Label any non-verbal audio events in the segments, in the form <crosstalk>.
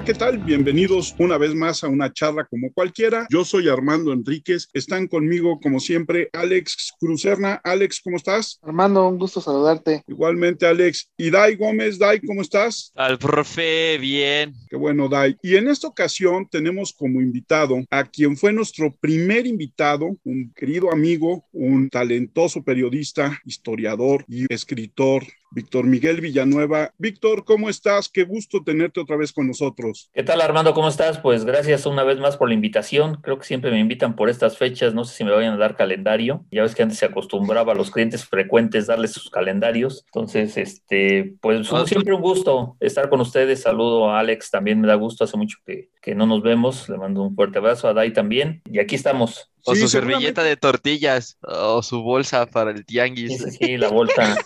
Hola, ¿qué tal? Bienvenidos una vez más a una charla como cualquiera. Yo soy Armando Enríquez. Están conmigo, como siempre, Alex Cruzerna. Alex, ¿cómo estás? Armando, un gusto saludarte. Igualmente, Alex. Y Dai Gómez, Dai, ¿cómo estás? Al profe, bien. Qué bueno, Dai. Y en esta ocasión tenemos como invitado a quien fue nuestro primer invitado, un querido amigo, un talentoso periodista, historiador y escritor Víctor Miguel Villanueva. Víctor, ¿cómo estás? Qué gusto tenerte otra vez con nosotros. ¿Qué tal, Armando? ¿Cómo estás? Pues gracias una vez más por la invitación. Creo que siempre me invitan por estas fechas. No sé si me vayan a dar calendario. Ya ves que antes se acostumbraba a los clientes frecuentes darles sus calendarios. Entonces, este, pues siempre un gusto estar con ustedes. Saludo a Alex, también me da gusto. Hace mucho que, que no nos vemos. Le mando un fuerte abrazo a Dai también. Y aquí estamos. O su servilleta de tortillas, o su bolsa para el tianguis. Sí, la bolsa.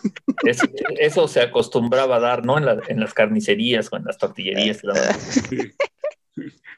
eso se acostumbraba a dar, ¿no? En, en las carnicerías o en las tortillerías. <laughs>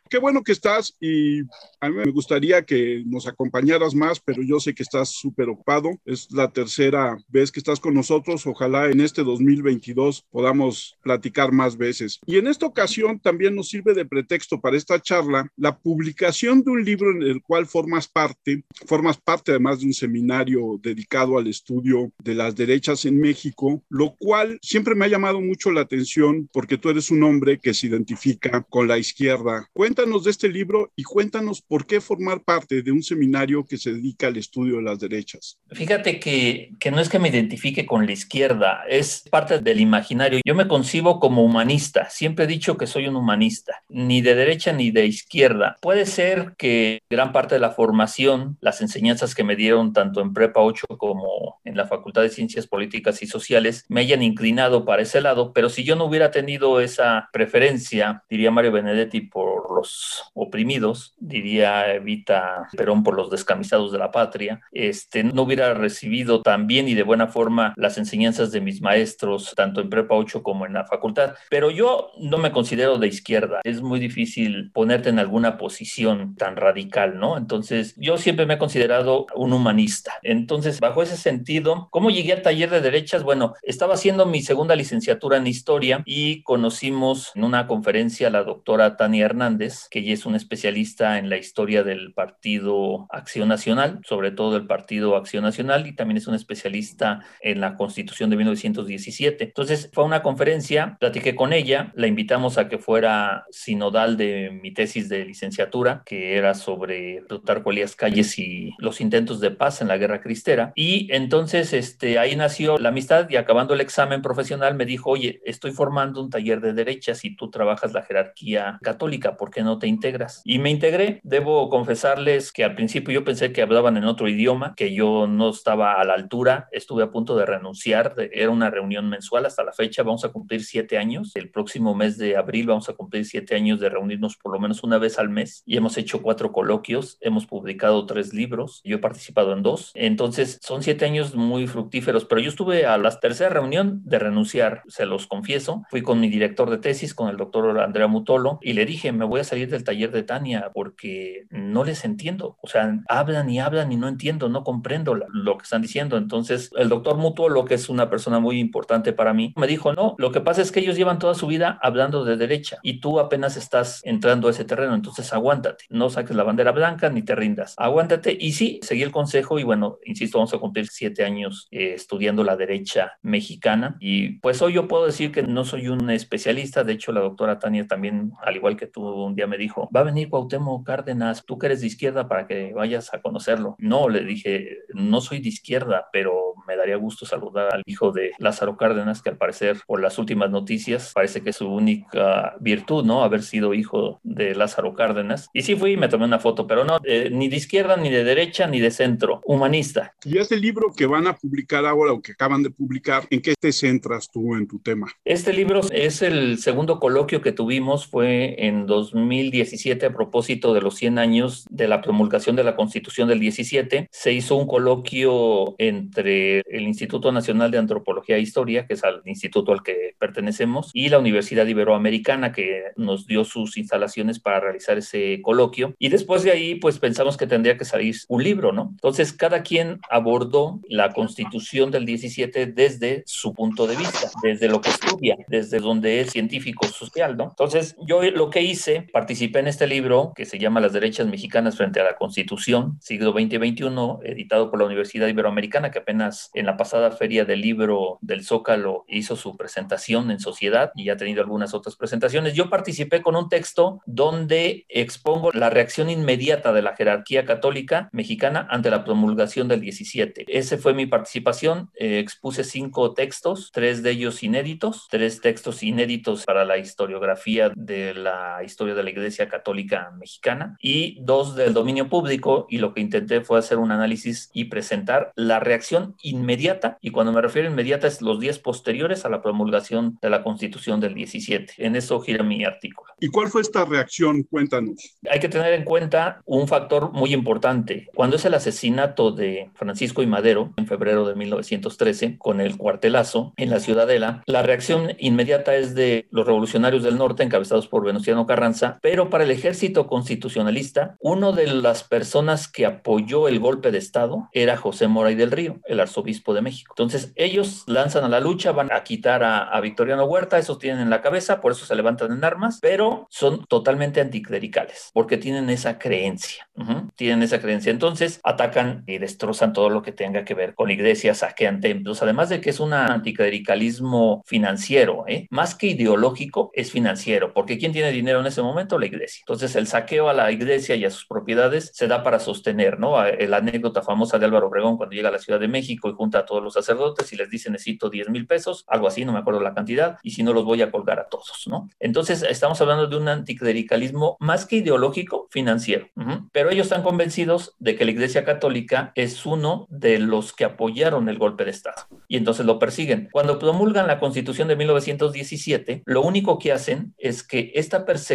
Qué bueno que estás y a mí me gustaría que nos acompañaras más, pero yo sé que estás súper ocupado. Es la tercera vez que estás con nosotros. Ojalá en este 2022 podamos platicar más veces. Y en esta ocasión también nos sirve de pretexto para esta charla la publicación de un libro en el cual formas parte. Formas parte además de un seminario dedicado al estudio de las derechas en México, lo cual siempre me ha llamado mucho la atención porque tú eres un hombre que se identifica con la izquierda. Cuéntanos de este libro y cuéntanos por qué formar parte de un seminario que se dedica al estudio de las derechas. Fíjate que, que no es que me identifique con la izquierda, es parte del imaginario. Yo me concibo como humanista, siempre he dicho que soy un humanista, ni de derecha ni de izquierda. Puede ser que gran parte de la formación, las enseñanzas que me dieron tanto en Prepa 8 como en la Facultad de Ciencias Políticas y Sociales, me hayan inclinado para ese lado, pero si yo no hubiera tenido esa preferencia, diría Mario Benedetti, por los oprimidos, diría Evita Perón por los descamisados de la patria, este, no hubiera recibido tan bien y de buena forma las enseñanzas de mis maestros, tanto en Prepa 8 como en la facultad. Pero yo no me considero de izquierda. Es muy difícil ponerte en alguna posición tan radical, ¿no? Entonces, yo siempre me he considerado un humanista. Entonces, bajo ese sentido, ¿cómo llegué al taller de derechas? Bueno, estaba haciendo mi segunda licenciatura en historia y conocimos en una conferencia a la doctora Tania Hernández, que ella es una especialista en la historia del Partido Acción Nacional, sobre todo del Partido Acción Nacional, y también es una especialista en la Constitución de 1917. Entonces fue una conferencia, platiqué con ella, la invitamos a que fuera sinodal de mi tesis de licenciatura, que era sobre Plutarco Elías Calles y los intentos de paz en la Guerra Cristera. Y entonces este, ahí nació la amistad y acabando el examen profesional me dijo, oye, estoy formando un taller de derechas y tú trabajas la jerarquía católica, ¿por qué no te integras? Y me integré. Debo confesarles que al principio yo pensé que hablaban en otro idioma, que yo no estaba a la altura. Estuve a punto de renunciar. Era una reunión mensual hasta la fecha. Vamos a cumplir siete años. El próximo mes de abril vamos a cumplir siete años de reunirnos por lo menos una vez al mes. Y hemos hecho cuatro coloquios. Hemos publicado tres libros. Yo he participado en dos. Entonces son siete años muy fructíferos. Pero yo estuve a la tercera reunión de renunciar, se los confieso. Fui con mi director de tesis, con el doctor Andrea Mutolo, y le dije, me voy a salir del taller de Tania porque no les entiendo. O sea, hablan y hablan y no entiendo, no comprendo lo que están diciendo. Entonces, el doctor Mutuo, que es una persona muy importante para mí, me dijo, no, lo que pasa es que ellos llevan toda su vida hablando de derecha y tú apenas estás entrando a ese terreno, entonces aguántate, no saques la bandera blanca ni te rindas, aguántate. Y sí, seguí el consejo y bueno, insisto, vamos a cumplir siete años eh, estudiando la derecha mexicana y pues hoy yo puedo decir que no soy un especialista, de hecho la doctora Tania también, al igual que tú un día me dijo, va a venir Cuauhtémoc Cárdenas, tú que eres de izquierda para que vayas a conocerlo. No, le dije, no soy de izquierda, pero me daría gusto saludar al hijo de Lázaro Cárdenas, que al parecer, por las últimas noticias, parece que es su única virtud, ¿no? Haber sido hijo de Lázaro Cárdenas. Y sí fui y me tomé una foto, pero no, eh, ni de izquierda, ni de derecha, ni de centro, humanista. Y este libro que van a publicar ahora o que acaban de publicar, ¿en qué te centras tú en tu tema? Este libro es el segundo coloquio que tuvimos, fue en 2017 a propósito de los 100 años de la promulgación de la Constitución del 17. Se hizo un coloquio entre del Instituto Nacional de Antropología e Historia, que es al instituto al que pertenecemos, y la Universidad Iberoamericana, que nos dio sus instalaciones para realizar ese coloquio. Y después de ahí, pues pensamos que tendría que salir un libro, ¿no? Entonces, cada quien abordó la constitución del 17 desde su punto de vista, desde lo que estudia, desde donde es científico social, ¿no? Entonces, yo lo que hice, participé en este libro que se llama Las derechas mexicanas frente a la Constitución, siglo XX-XXI, editado por la Universidad Iberoamericana, que apenas en la pasada feria del libro del Zócalo hizo su presentación en sociedad y ha tenido algunas otras presentaciones. Yo participé con un texto donde expongo la reacción inmediata de la jerarquía católica mexicana ante la promulgación del 17. Esa fue mi participación. Eh, expuse cinco textos, tres de ellos inéditos, tres textos inéditos para la historiografía de la historia de la Iglesia Católica Mexicana y dos del dominio público y lo que intenté fue hacer un análisis y presentar la reacción inmediata y cuando me refiero a inmediata es los días posteriores a la promulgación de la Constitución del 17. En eso gira mi artículo. ¿Y cuál fue esta reacción? Cuéntanos. Hay que tener en cuenta un factor muy importante. Cuando es el asesinato de Francisco y Madero en febrero de 1913 con el cuartelazo en la Ciudadela, la reacción inmediata es de los revolucionarios del norte encabezados por Venustiano Carranza, pero para el ejército constitucionalista, uno de las personas que apoyó el golpe de Estado era José Moray del Río, el arzobispo de México. Entonces ellos lanzan a la lucha, van a quitar a, Victoriano Huerta, esos tienen en la cabeza, por eso se levantan en armas, pero son totalmente anticlericales, porque tienen esa creencia, tienen esa creencia. Entonces atacan y destrozan todo lo que tenga que ver con la iglesia, saquean templos, además de que es un anticlericalismo financiero, ¿eh? más que ideológico, es financiero, porque ¿quién tiene dinero en ese momento? La iglesia. Entonces el saqueo a la iglesia y a sus propiedades se da para sostener, ¿no? La anécdota famosa de Álvaro Obregón cuando llega a la Ciudad de México y junta a todos los sacerdotes y les dice necesito 10 mil pesos, algo así, no me acuerdo la cantidad, y si no los voy a colgar a todos, ¿no? Entonces estamos hablando de un anticlericalismo más que ideológico, financiero. Pero ellos están convencidos de que la Iglesia Católica es uno de los que apoyaron el golpe de Estado y entonces lo persiguen. Cuando promulgan la Constitución de 1917, lo único que hacen es que esta persecución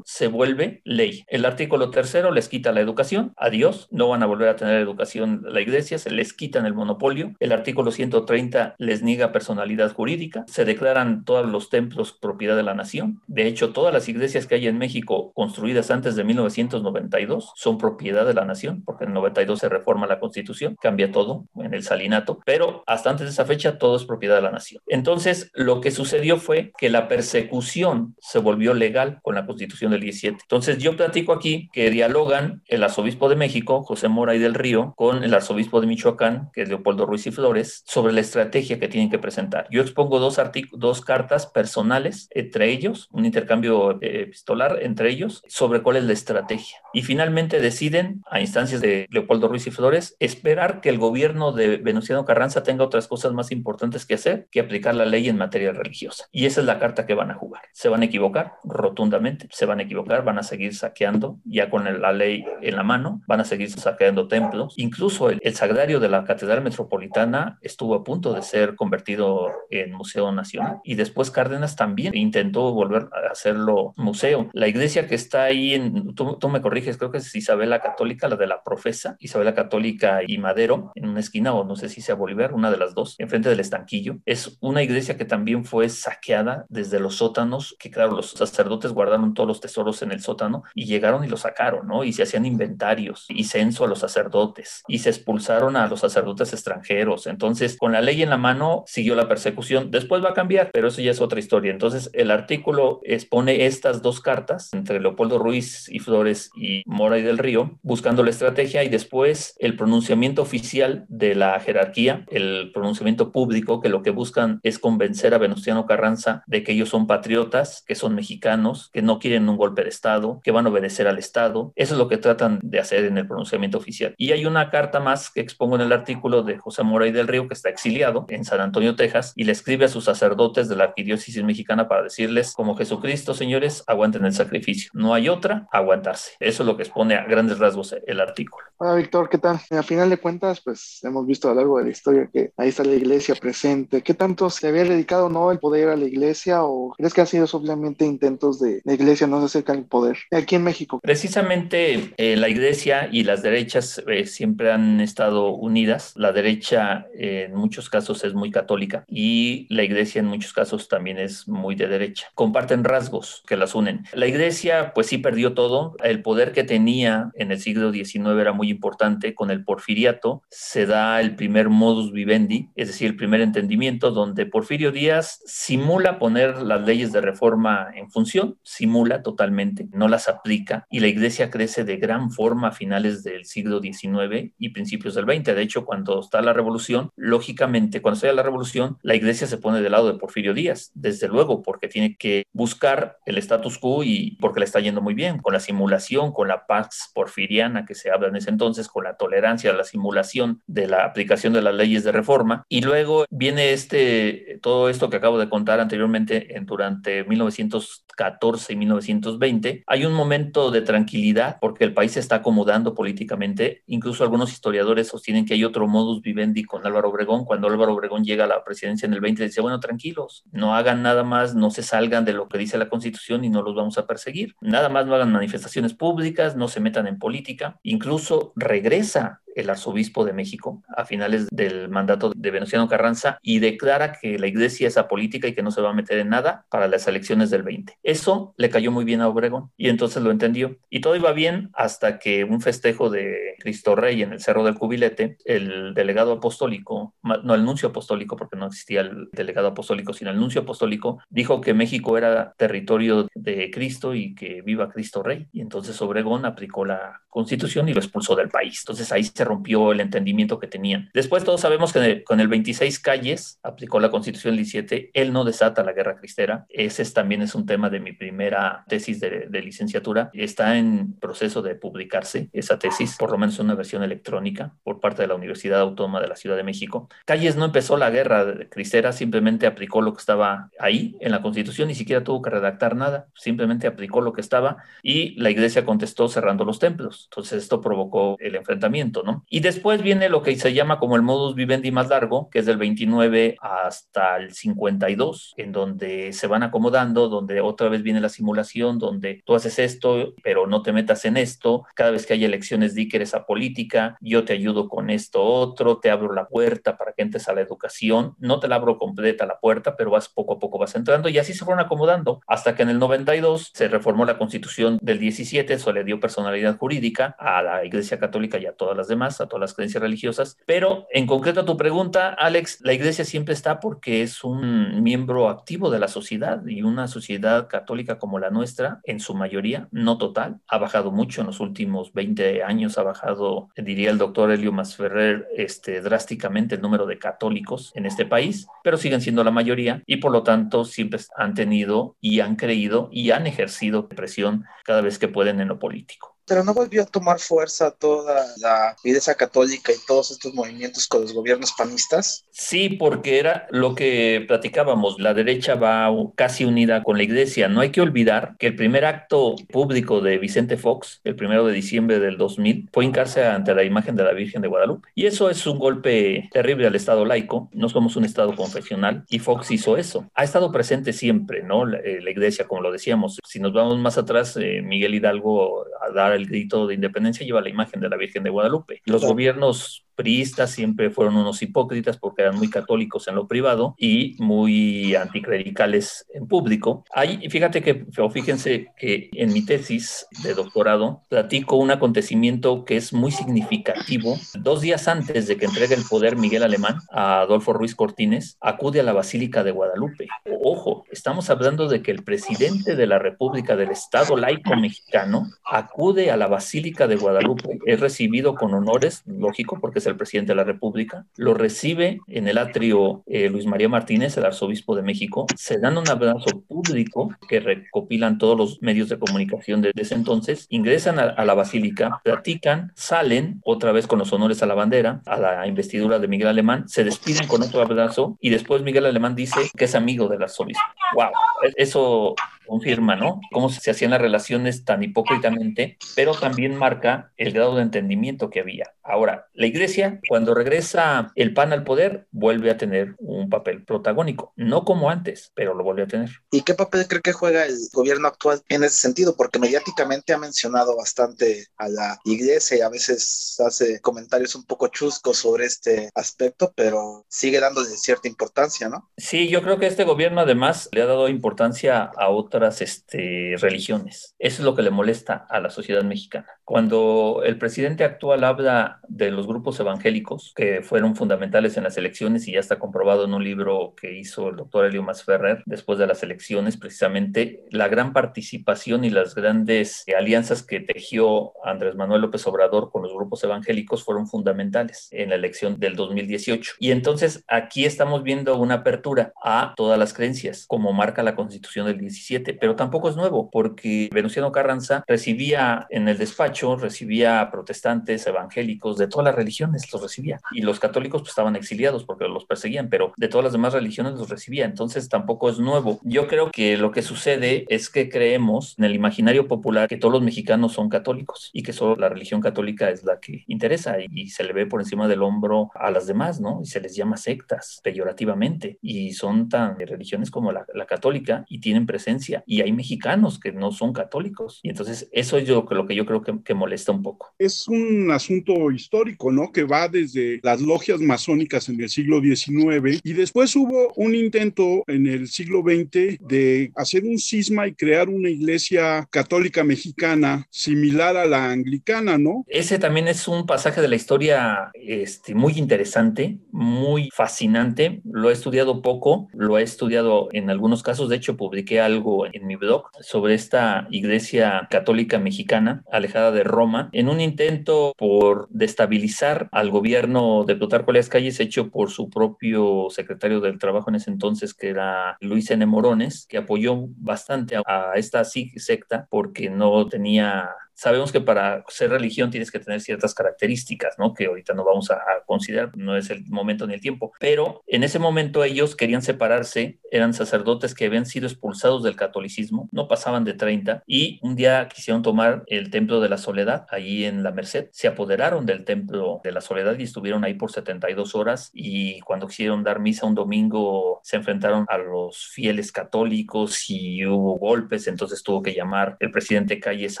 se vuelve ley. El artículo tercero les quita la educación, adiós, no van a volver a tener educación la iglesia, se les quitan el monopolio. El artículo 130 les niega personalidad jurídica, se declaran todos los templos propiedad de la nación. De hecho, todas las iglesias que hay en México construidas antes de 1992 son propiedad de la nación, porque en 92 se reforma la constitución, cambia todo en el salinato, pero hasta antes de esa fecha todo es propiedad de la nación. Entonces, lo que sucedió fue que la persecución se volvió legal con la constitución del 17. Entonces, yo platico aquí que dialogan el arzobispo de México, José Mora y del Río, con el arzobispo de Michoacán, que es Leopoldo Ruiz y Flores, sobre la estrategia que tienen que presentar. Yo expongo dos, dos cartas personales entre ellos, un intercambio eh, epistolar entre ellos, sobre cuál es la estrategia. Y finalmente deciden, a instancias de Leopoldo Ruiz y Flores, esperar que el gobierno de Venustiano Carranza tenga otras cosas más importantes que hacer que aplicar la ley en materia religiosa. Y esa es la carta que van a jugar. Se van a equivocar rotundamente, se van a equivocar, van a seguir saqueando ya con la ley en la mano, van a seguir saqueando templos. Incluso el, sagrario de la Catedral Metropolitana estuvo a punto de ser convertido en Museo Nacional. Y después Cárdenas también intentó volver a hacerlo museo. La iglesia que está ahí, en, tú, tú me corriges, creo que es Isabel la Católica, la de la profesa, Isabel la Católica y Madero, en una esquina, o no sé si sea Bolívar, una de las dos, enfrente del estanquillo. Es una iglesia que también fue saqueada desde los sótanos, que claro, los sacerdotes guardaron todos los tesoros en el sótano y llegaron y lo sacaron, ¿no? Y se hacían inventarios y censo a los sacerdotes y se expulsaron a los sacerdotes extranjeros. Entonces, con la ley en la mano, siguió la persecución. Después va a cambiar, pero eso ya es otra historia. Entonces, el artículo expone estas dos cartas entre Leopoldo Ruiz y Flores y Mora y del Río, buscando la estrategia y después el pronunciamiento oficial de la jerarquía, el pronunciamiento público, que lo que buscan es convencer a Venustiano Carranza de que ellos son patriotas, que son mexicanos, que no quieren un golpe de Estado, que van a obedecer al Estado. Eso es lo que tratan de hacer en el pronunciamiento oficial. Y hay una carta más que expongo en el artículo de José Moray del Río, que está exiliado en San Antonio, Texas, y le escribe a sus sacerdotes de la arquidiócesis mexicana para decirles, como Jesucristo, señores, aguanten el sacrificio. No hay otra, aguantarse. Eso es lo que expone a grandes rasgos el artículo. Hola, Víctor, ¿qué tal? A final de cuentas, pues hemos visto a lo largo de la historia que ahí está la iglesia presente. ¿Qué tanto se había dedicado no el poder a la iglesia o crees que han sido simplemente intentos de la iglesia no se acerca al poder aquí en México? Precisamente eh, la iglesia y las derechas eh, siempre han estado unidas. La derecha derecha en muchos casos es muy católica y la iglesia en muchos casos también es muy de derecha. Comparten rasgos que las unen. La iglesia pues sí perdió todo. El poder que tenía en el siglo XIX era muy importante. Con el porfiriato se da el primer modus vivendi, es decir, el primer entendimiento donde Porfirio Díaz simula poner las leyes de reforma en función, simula totalmente, no las aplica y la iglesia crece de gran forma a finales del siglo XIX y principios del XX. De hecho, cuando está la revolución, lógicamente, cuando está la revolución, la iglesia se pone del lado de Porfirio Díaz, desde luego, porque tiene que buscar el status quo y porque le está yendo muy bien, con la simulación, con la paz porfiriana que se habla en ese entonces, con la tolerancia, la simulación de la aplicación de las leyes de reforma. Y luego viene este, todo esto que acabo de contar anteriormente en, durante 1914 y 1920. Hay un momento de tranquilidad porque el país se está acomodando políticamente. Incluso algunos historiadores sostienen que hay otro modus vivendi con Álvaro Obregón. Cuando Álvaro Obregón llega a la presidencia en el 20, dice, bueno, tranquilos, no hagan nada más, no se salgan de lo que dice la Constitución y no los vamos a perseguir. Nada más no hagan manifestaciones públicas, no se metan en política. Incluso regresa el arzobispo de México a finales del mandato de Venustiano Carranza y declara que la iglesia es apolítica y que no se va a meter en nada para las elecciones del 20. Eso le cayó muy bien a Obregón y entonces lo entendió. Y todo iba bien hasta que un festejo de Cristo Rey en el Cerro del Cubilete, el delegado apostólico, no el nuncio apostólico porque no existía el delegado apostólico, sino el nuncio apostólico, dijo que México era territorio de Cristo y que viva Cristo Rey. Y entonces Obregón aplicó la constitución y lo expulsó del país. Entonces ahí se rompió el entendimiento que tenían. Después todos sabemos que con el 26 calles aplicó la constitución del 17, él no desata la guerra cristera. Ese también es un tema de mi primera tesis de, de, licenciatura. Está en proceso de publicarse esa tesis, por lo menos en una versión electrónica por parte de la Universidad Autónoma de la Ciudad de México. Calles no empezó la guerra cristera, simplemente aplicó lo que estaba ahí en la constitución, ni siquiera tuvo que redactar nada, simplemente aplicó lo que estaba y la iglesia contestó cerrando los templos. Entonces esto provocó el enfrentamiento, ¿no? Y después viene lo que se llama como el modus vivendi más largo, que es del 29 hasta el 52, en donde se van acomodando, donde otra vez viene la simulación, donde tú haces esto, pero no te metas en esto, cada vez que hay elecciones di que eres apolítica, yo te ayudo con esto otro, te abro la puerta para que entres a la educación, no te la abro completa la puerta, pero vas poco a poco vas entrando y así se fueron acomodando hasta que en el 92 se reformó la constitución del 17, eso le dio personalidad jurídica a la Iglesia Católica y a todas las demás, a todas las creencias religiosas. Pero en concreto a tu pregunta, Alex, la iglesia siempre está porque es un miembro activo de la sociedad y una sociedad católica como la nuestra, en su mayoría, no total, ha bajado mucho en los últimos 20 años, ha bajado, diría el doctor Elio Masferrer, este, drásticamente el número de católicos en este país, pero siguen siendo la mayoría y por lo tanto siempre han tenido y han creído y han ejercido presión cada vez que pueden en lo político pero no volvió a tomar fuerza toda la Iglesia Católica y todos estos movimientos con los gobiernos panistas. Sí, porque era lo que platicábamos, la derecha va casi unida con la Iglesia. No hay que olvidar que el primer acto público de Vicente Fox, el primero de diciembre del 2000, fue hincarse ante la imagen de la Virgen de Guadalupe. Y eso es un golpe terrible al Estado laico. No somos un Estado confesional y Fox hizo eso. Ha estado presente siempre, ¿no? La, eh, la Iglesia, como lo decíamos. Si nos vamos más atrás, eh, Miguel Hidalgo a dar el grito de independencia lleva la imagen de la Virgen de Guadalupe. Los gobiernos priistas siempre fueron unos hipócritas porque eran muy católicos en lo privado y muy anticlericales en público. Hay, fíjate que, fíjense que en mi tesis de doctorado platico un acontecimiento que es muy significativo. Dos días antes de que entregue el poder Miguel Alemán a Adolfo Ruiz Cortines, acude a la Basílica de Guadalupe. Ojo, estamos hablando de que el presidente de la República del Estado laico mexicano acude a la Basílica de Guadalupe, es recibido con honores, lógico, porque es el presidente de la República, lo recibe en el atrio eh, Luis María Martínez, el arzobispo de México, se dan un abrazo público que recopilan todos los medios de comunicación de ese entonces, ingresan a, a la basílica, platican, salen otra vez con los honores a la bandera, a la investidura de Miguel Alemán, se despiden con otro abrazo y después Miguel Alemán dice que es amigo del arzobispo. ¡Wow! Eso confirma, ¿no? Cómo se hacían las relaciones tan hipócritamente, pero también marca el grado de entendimiento que había. Ahora, la iglesia cuando regresa el PAN al poder, vuelve a tener un papel protagónico, no como antes, pero lo vuelve a tener. ¿Y qué papel cree que juega el gobierno actual en ese sentido? Porque mediáticamente ha mencionado bastante a la iglesia y a veces hace comentarios un poco chuscos sobre este aspecto, pero sigue dándole cierta importancia, ¿no? Sí, yo creo que este gobierno además le ha dado importancia a otras este, religiones. Eso es lo que le molesta a la sociedad mexicana. Cuando el presidente actual habla de los grupos evangélicos que fueron fundamentales en las elecciones y ya está comprobado en un libro que hizo el doctor Elio Masferrer después de las elecciones, precisamente la gran participación y las grandes alianzas que tejió Andrés Manuel López Obrador con los grupos evangélicos fueron fundamentales en la elección del 2018. Y entonces aquí estamos viendo una apertura a todas las creencias, como marca la constitución del 17, pero tampoco es nuevo, porque Venustiano Carranza recibía en el despacho, recibía protestantes, evangélicos, de todas las religiones los recibía, y los católicos pues estaban exiliados porque los perseguían, pero de todas las demás religiones los recibía, entonces tampoco es nuevo. Yo creo que lo que sucede es que creemos en el imaginario popular que todos los mexicanos son católicos y que solo la religión católica es la que interesa y, se le ve por encima del hombro a las demás, ¿no? Y se les llama sectas peyorativamente. Y son tan religiones como la, católica y tienen presencia. Y hay mexicanos que no son católicos. Y entonces eso es que, lo que yo creo que, que molesta un poco. Es un asunto histórico, ¿no? Que va desde las logias masónicas en el siglo XIX y después hubo un intento en el siglo XX de hacer un cisma y crear una iglesia católica mexicana similar a la anglicana, ¿no? Ese también es un pasaje de la historia este, muy interesante, muy fascinante. Lo he estudiado poco, lo he estudiado en algunos casos. De hecho, publiqué algo en mi blog sobre esta iglesia católica mexicana alejada de Roma en un intento por destabilizar al gobierno de Plutarco Elias Calles hecho por su propio secretario del Trabajo en ese entonces, que era Luis N. Morones, que apoyó bastante a, a esta secta porque no tenía sabemos que para ser religión tienes que tener ciertas características, ¿no? Que ahorita no vamos a, considerar, no es el momento ni el tiempo. Pero en ese momento ellos querían separarse, eran sacerdotes que habían sido expulsados del catolicismo, no pasaban de 30, y un día quisieron tomar el templo de la soledad, allí en la Merced. Se apoderaron del templo de la soledad y estuvieron ahí por 72 horas. Y cuando quisieron dar misa un domingo, se enfrentaron a los fieles católicos y hubo golpes, entonces tuvo que llamar el presidente Calles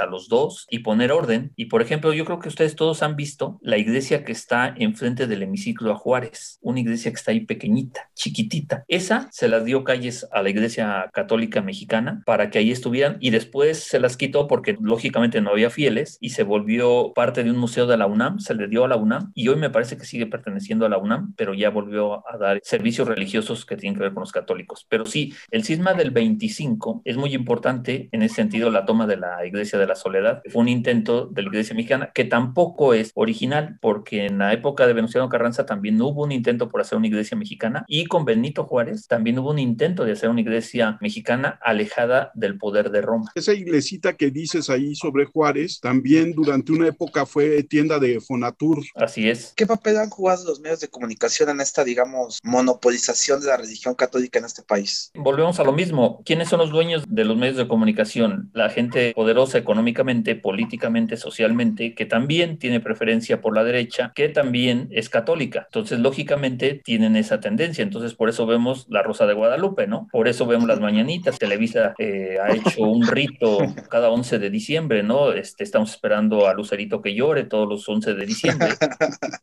a los dos y poner orden. Y por ejemplo, yo creo que ustedes todos han visto la iglesia que está enfrente del hemiciclo a Juárez, una iglesia que está ahí pequeñita, chiquitita. Esa se las dio calles a la iglesia católica mexicana para que ahí estuvieran y después se las quitó porque lógicamente no había fieles y se volvió parte de un museo de la UNAM, se le dio a la UNAM y hoy me parece que sigue perteneciendo a la UNAM, pero ya volvió a dar servicios religiosos que tienen que ver con los católicos. Pero sí, el cisma del 25 es muy importante en ese sentido la toma de la iglesia de la soledad un intento de la iglesia mexicana que tampoco es original, porque en la época de Venustiano Carranza también hubo un intento por hacer una iglesia mexicana y con Benito Juárez también hubo un intento de hacer una iglesia mexicana alejada del poder de Roma. Esa iglesita que dices ahí sobre Juárez también durante una época fue tienda de Fonatur. Así es. ¿Qué papel han jugado los medios de comunicación en esta, digamos, monopolización de la religión católica en este país? Volvemos a lo mismo. ¿Quiénes son los dueños de los medios de comunicación? La gente poderosa económicamente, políticamente, socialmente, que también tiene preferencia por la derecha, que también es católica. Entonces, lógicamente, tienen esa tendencia. Entonces, por eso vemos la Rosa de Guadalupe, ¿no? Por eso vemos las mañanitas. Televisa eh, ha hecho un rito cada 11 de diciembre, ¿no? Este, estamos esperando a Lucerito que llore todos los 11 de diciembre.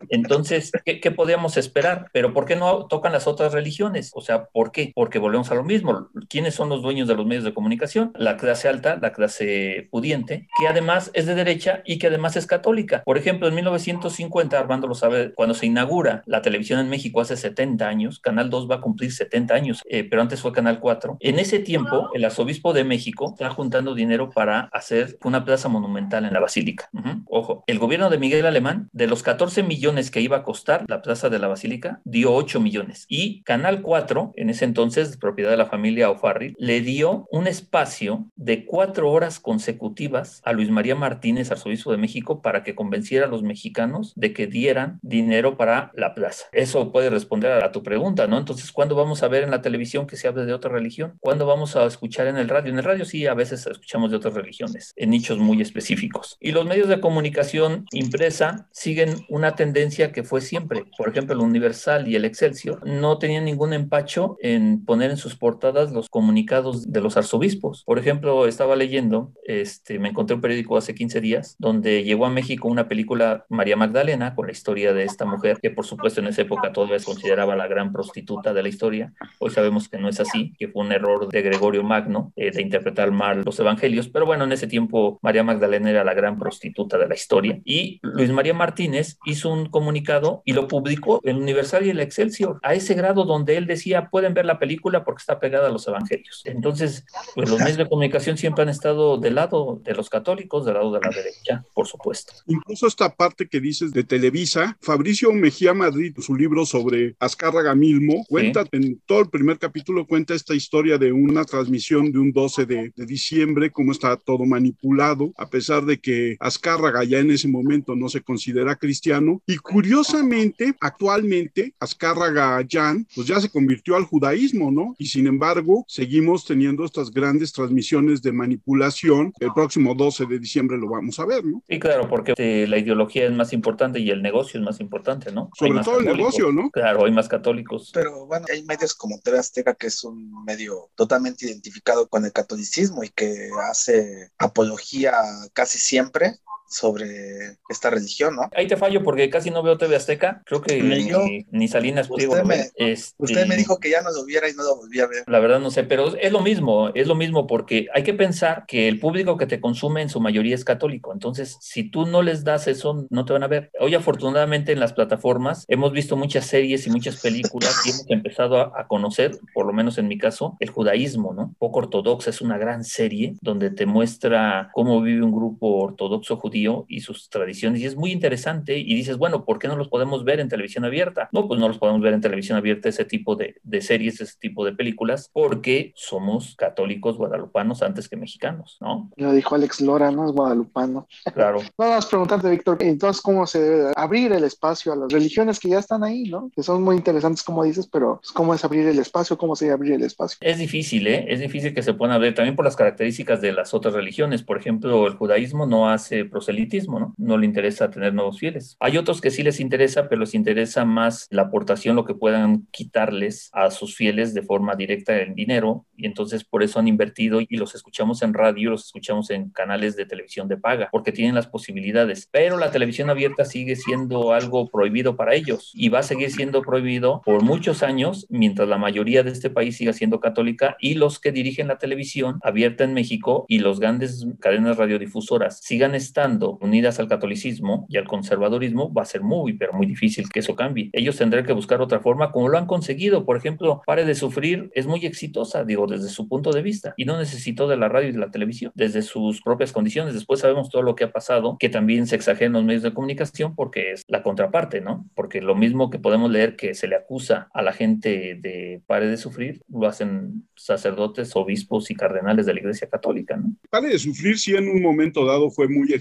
Entonces, ¿qué, ¿qué podíamos esperar? Pero ¿por qué no tocan las otras religiones? O sea, ¿por qué? Porque volvemos a lo mismo. ¿Quiénes son los dueños de los medios de comunicación? La clase alta, la clase pudiente, que además es de derecha y que además es católica. Por ejemplo, en 1950, Armando lo sabe, cuando se inaugura la televisión en México hace 70 años, Canal 2 va a cumplir 70 años, eh, pero antes fue Canal 4. En ese tiempo, el arzobispo de México está juntando dinero para hacer una plaza monumental en la basílica. Ojo, el gobierno de Miguel Alemán, de los 14 millones que iba a costar la plaza de la basílica, dio 8 millones. Y Canal 4, en ese entonces, propiedad de la familia O'Farrill, le dio un espacio de cuatro horas consecutivas a Luis María Martínez, arzobispo de México, para que convenciera a los mexicanos de que dieran dinero para la plaza. Eso puede responder a, tu pregunta, ¿no? Entonces, ¿cuándo vamos a ver en la televisión que se hable de otra religión? ¿Cuándo vamos a escuchar en el radio? En el radio sí, a veces escuchamos de otras religiones, en nichos muy específicos. Y los medios de comunicación impresa siguen una tendencia que fue siempre. Por ejemplo, el Universal y el Excelsior no tenían ningún empacho en poner en sus portadas los comunicados de los arzobispos. Por ejemplo, estaba leyendo, este, me encontré un periódico hace 15 días donde llegó a México una película María Magdalena con la historia de esta mujer que por supuesto en esa época todavía se consideraba la gran prostituta de la historia. Hoy sabemos que no es así, que fue un error de Gregorio Magno eh, de interpretar mal los evangelios, pero bueno, en ese tiempo María Magdalena era la gran prostituta de la historia y Luis María Martínez hizo un comunicado y lo publicó en Universal y el Excelsior a ese grado donde él decía pueden ver la película porque está pegada a los evangelios. Entonces, pues los medios de comunicación siempre han estado del lado de los católicos, del lado de la derecha, por supuesto. Incluso esta parte que dices de Televisa, Fabricio Mejía Madrid, su libro sobre Azcárraga Milmo, cuenta en todo el primer capítulo, cuenta esta historia de una transmisión de un 12 de, de diciembre, cómo está todo manipulado, a pesar de que Azcárraga ya en ese momento no se considera cristiano. Y curiosamente, actualmente, Azcárraga Jan, pues ya se convirtió al judaísmo, ¿no? Y sin embargo, seguimos teniendo estas grandes transmisiones de manipulación. El próximo 12 de diciembre lo vamos a ver, ¿no? Sí, claro, porque eh, la ideología es más importante y el negocio es más importante, ¿no? Sobre todo el negocio, ¿no? Claro, hay más católicos. Pero bueno, hay medios como TV Azteca, que es un medio totalmente identificado con el catolicismo y que hace apología casi siempre sobre esta religión, ¿no? Ahí te fallo porque casi no veo TV Azteca. Creo que ni, ni, Salinas usted me, este, usted me dijo que ya no lo viera y no lo volví a ver. La verdad no sé, pero es lo mismo, es lo mismo porque hay que pensar que el público que te consume en su mayoría es católico. Entonces, si tú no les das eso, no te van a ver. Hoy, afortunadamente, en las plataformas hemos visto muchas series y muchas películas y hemos empezado a, a conocer, por lo menos en mi caso, el judaísmo, ¿no? Poco ortodoxa es una gran serie donde te muestra cómo vive un grupo ortodoxo judío y sus tradiciones y es muy interesante y dices, bueno, ¿por qué no los podemos ver en televisión abierta? No, pues no los podemos ver en televisión abierta ese tipo de, de series, ese tipo de películas, porque somos católicos guadalupanos antes que mexicanos, ¿no? Lo dijo Alex Lora, ¿no? Es guadalupano. Claro. <laughs> Vamos a preguntarte, Víctor, entonces, ¿cómo se debe abrir el espacio a las religiones que ya están ahí, ¿no? Que son muy interesantes, como dices, pero pues, ¿cómo es abrir el espacio? ¿Cómo se abrir el espacio? Es difícil, ¿eh? Es difícil que se puedan abrir también por las características de las otras religiones. Por ejemplo, el judaísmo no hace proselitismo, ¿no? No le interesa tener nuevos fieles. Hay otros que sí les interesa, pero les interesa más la aportación, lo que puedan quitarles a sus fieles de forma directa en dinero, y entonces por eso han invertido y los escuchamos en radio, los escuchamos en canales de televisión de paga, porque tienen las posibilidades. Pero la televisión abierta sigue siendo algo prohibido para ellos y va a seguir siendo prohibido por muchos años, mientras la mayoría de este país siga siendo católica y los que dirigen la televisión abierta en México y los grandes cadenas radiodifusoras sigan estando unidas al catolicismo y al conservadurismo, va a ser muy, pero muy difícil que eso cambie. Ellos tendrán que buscar otra forma, como lo han conseguido. Por ejemplo, Pare de Sufrir es muy exitosa, digo, desde su punto de vista, y no necesitó de la radio y de la televisión, desde sus propias condiciones. Después sabemos todo lo que ha pasado, que también se exagera los medios de comunicación porque es la contraparte, ¿no? Porque lo mismo que podemos leer que se le acusa a la gente de Pare de Sufrir, lo hacen sacerdotes, obispos y cardenales de la Iglesia Católica, ¿no? Pare de Sufrir sí en un momento dado fue muy